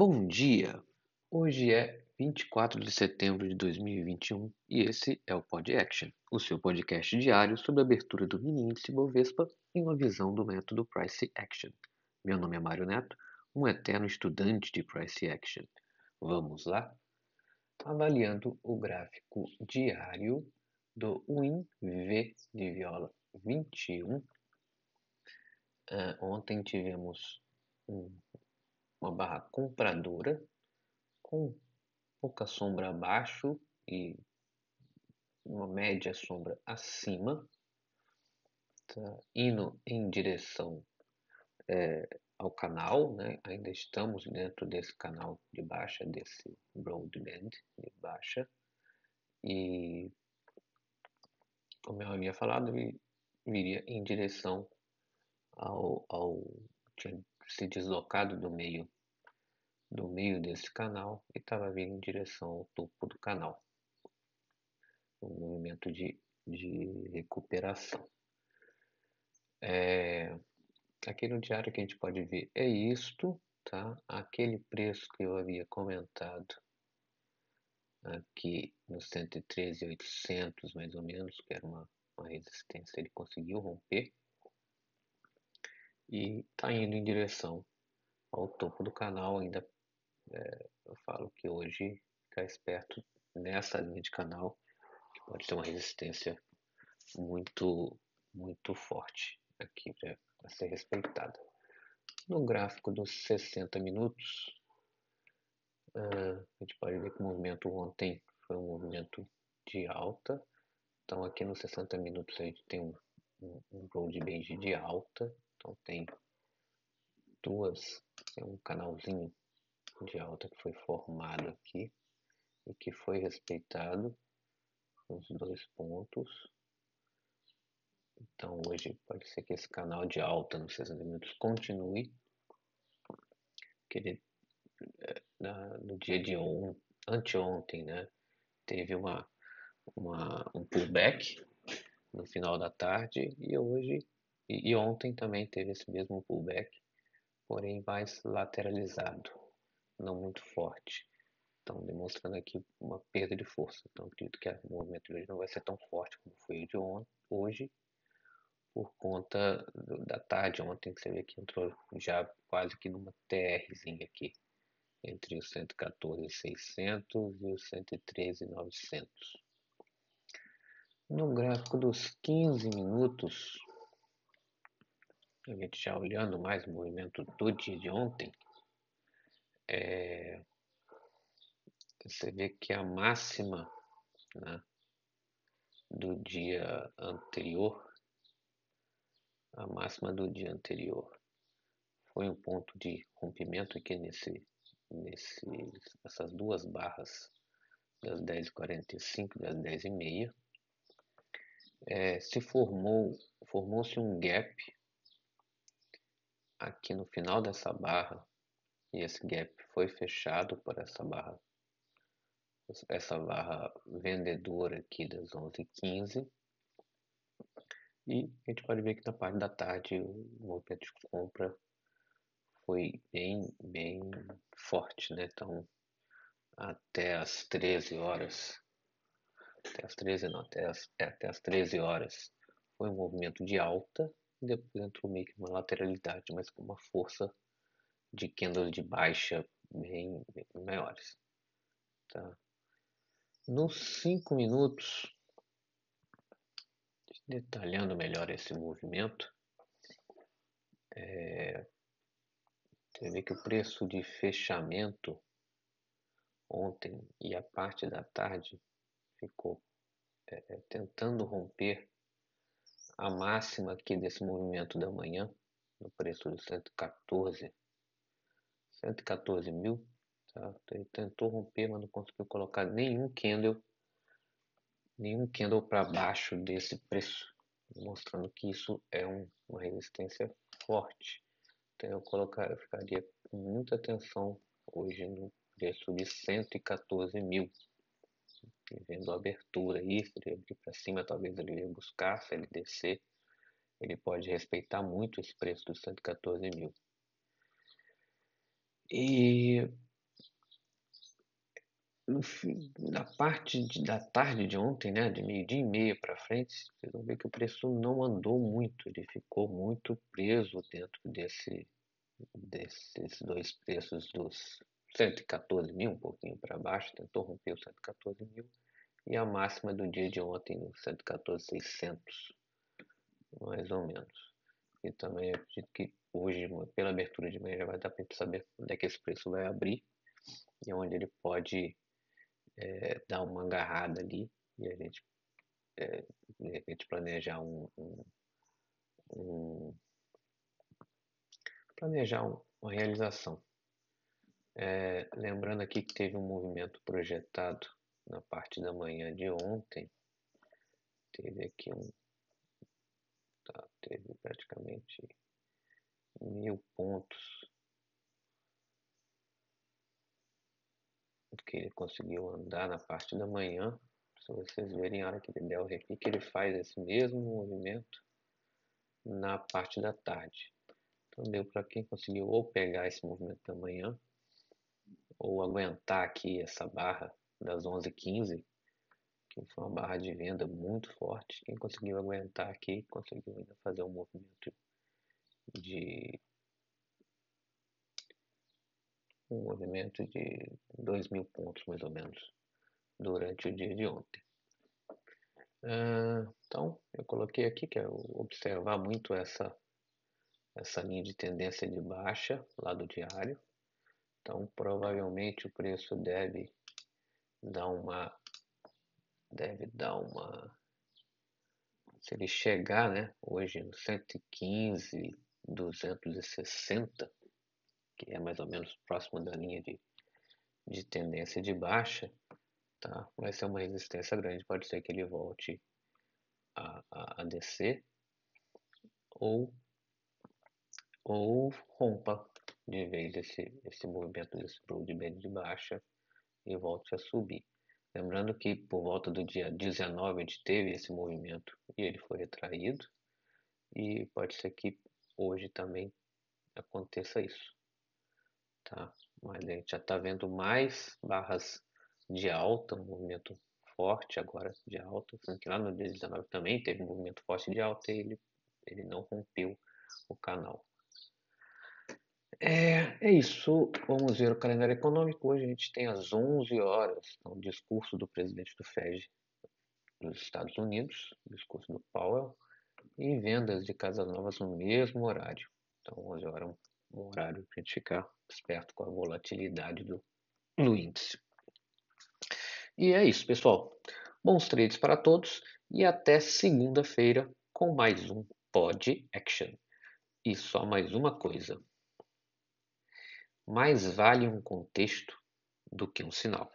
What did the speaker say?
Bom dia! Hoje é 24 de setembro de 2021 e esse é o Pod Action, o seu podcast diário sobre a abertura do mini índice Bovespa em uma visão do método Price Action. Meu nome é Mário Neto, um eterno estudante de Price Action. Vamos lá? Avaliando o gráfico diário do WinV de viola 21. Uh, ontem tivemos um uma barra compradora com pouca sombra abaixo e uma média sombra acima, tá indo em direção é, ao canal, né? ainda estamos dentro desse canal de baixa, desse broadband de baixa, e como eu havia falado, viria em direção ao, ao se deslocado do meio do meio desse canal e estava vindo em direção ao topo do canal. Um movimento de, de recuperação. É, aqui no diário que a gente pode ver é isto, tá? Aquele preço que eu havia comentado aqui no 113,800 mais ou menos, que era uma, uma resistência, ele conseguiu romper e está indo em direção ao topo do canal. Ainda é, eu falo que hoje ficar esperto nessa linha de canal, que pode ter uma resistência muito, muito forte aqui para ser respeitada. No gráfico dos 60 minutos, uh, a gente pode ver que o movimento ontem foi um movimento de alta. Então aqui nos 60 minutos a gente tem um, um, um broad de alta então tem duas, tem um canalzinho de alta que foi formado aqui e que foi respeitado os dois pontos. Então hoje pode ser que esse canal de alta nos 60 minutos continue. Que ele, é, na, no dia de ontem, anteontem, né, teve uma, uma, um pullback no final da tarde e hoje e, e ontem também teve esse mesmo pullback, porém mais lateralizado, não muito forte. Então, demonstrando aqui uma perda de força. Então, acredito que o movimento de hoje não vai ser tão forte como foi de ontem, hoje, por conta do, da tarde ontem, que você vê que entrou já quase que numa TRzinha aqui, entre os 114,600 e os 113,900. No gráfico dos 15 minutos, a gente já olhando mais o movimento do dia de ontem, é, você vê que a máxima né, do dia anterior, a máxima do dia anterior foi um ponto de rompimento aqui nesse, nesse, essas duas barras das 10h45 e das 10h30. É, se formou, formou-se um gap aqui no final dessa barra e esse gap foi fechado por essa barra essa barra vendedora aqui das 11h15 e a gente pode ver que na parte da tarde o movimento de compra foi bem, bem forte, né? Então, até as 13 horas, até as 13 não, até as, é, até as 13 horas foi um movimento de alta depois entrou meio que uma lateralidade, mas com uma força de candle de baixa bem, bem maiores. Tá? Nos 5 minutos, detalhando melhor esse movimento, é, você vê que o preço de fechamento ontem e a parte da tarde ficou é, é tentando romper a máxima aqui desse movimento da manhã, no preço de 114, 114 mil, tá? Ele tentou romper, mas não conseguiu colocar nenhum candle, nenhum candle para baixo desse preço, mostrando que isso é um, uma resistência forte. Então eu colocar, eu ficaria com muita atenção hoje no preço de 114 mil vendo a abertura aí, se ele abrir para cima, talvez ele ia buscar, se ele descer, ele pode respeitar muito esse preço dos 114 mil. E no, na parte de, da tarde de ontem, né, de meio-dia e meia para frente, vocês vão ver que o preço não andou muito, ele ficou muito preso dentro desse, desses dois preços dos 114 mil, um pouquinho para baixo, tentou romper os 114 mil, e a máxima do dia de ontem, 114,600, mais ou menos. E também acredito que hoje, pela abertura de manhã, já vai dar para saber onde é que esse preço vai abrir e onde ele pode é, dar uma agarrada ali e a gente, é, de repente, planejar um, um, um planejar um, uma realização. É, lembrando aqui que teve um movimento projetado na parte da manhã de ontem. Teve aqui um. Tá, teve praticamente mil pontos que ele conseguiu andar na parte da manhã. Se vocês verem a hora que ele der o repique, ele faz esse mesmo movimento na parte da tarde. Então deu para quem conseguiu ou pegar esse movimento da manhã ou aguentar aqui essa barra das 11h15, que foi uma barra de venda muito forte. Quem conseguiu aguentar aqui conseguiu ainda fazer um movimento de um movimento de 2 mil pontos mais ou menos durante o dia de ontem. Uh, então, eu coloquei aqui que é observar muito essa, essa linha de tendência de baixa lá do diário. Então, provavelmente o preço deve dar uma deve dar uma se ele chegar, né, hoje no 115, 260, que é mais ou menos próximo da linha de, de tendência de baixa, tá? Vai ser uma resistência grande, pode ser que ele volte a, a, a descer ou ou rompa de vez esse, esse movimento desse broadband de baixa e volte a subir. Lembrando que por volta do dia 19 a gente teve esse movimento e ele foi retraído e pode ser que hoje também aconteça isso. Tá? Mas a gente já está vendo mais barras de alta, um movimento forte agora de alta, sendo que lá no dia 19 também teve um movimento forte de alta e ele, ele não rompeu o canal. É, é isso. Vamos ver o calendário econômico. Hoje a gente tem às 11 horas o um discurso do presidente do FED dos Estados Unidos, discurso do Powell, e vendas de casas novas no mesmo horário. Então, 11 horas é um horário para a gente ficar esperto com a volatilidade do, do índice. E é isso, pessoal. Bons trades para todos e até segunda-feira com mais um Pod Action. E só mais uma coisa mais vale um contexto do que um sinal.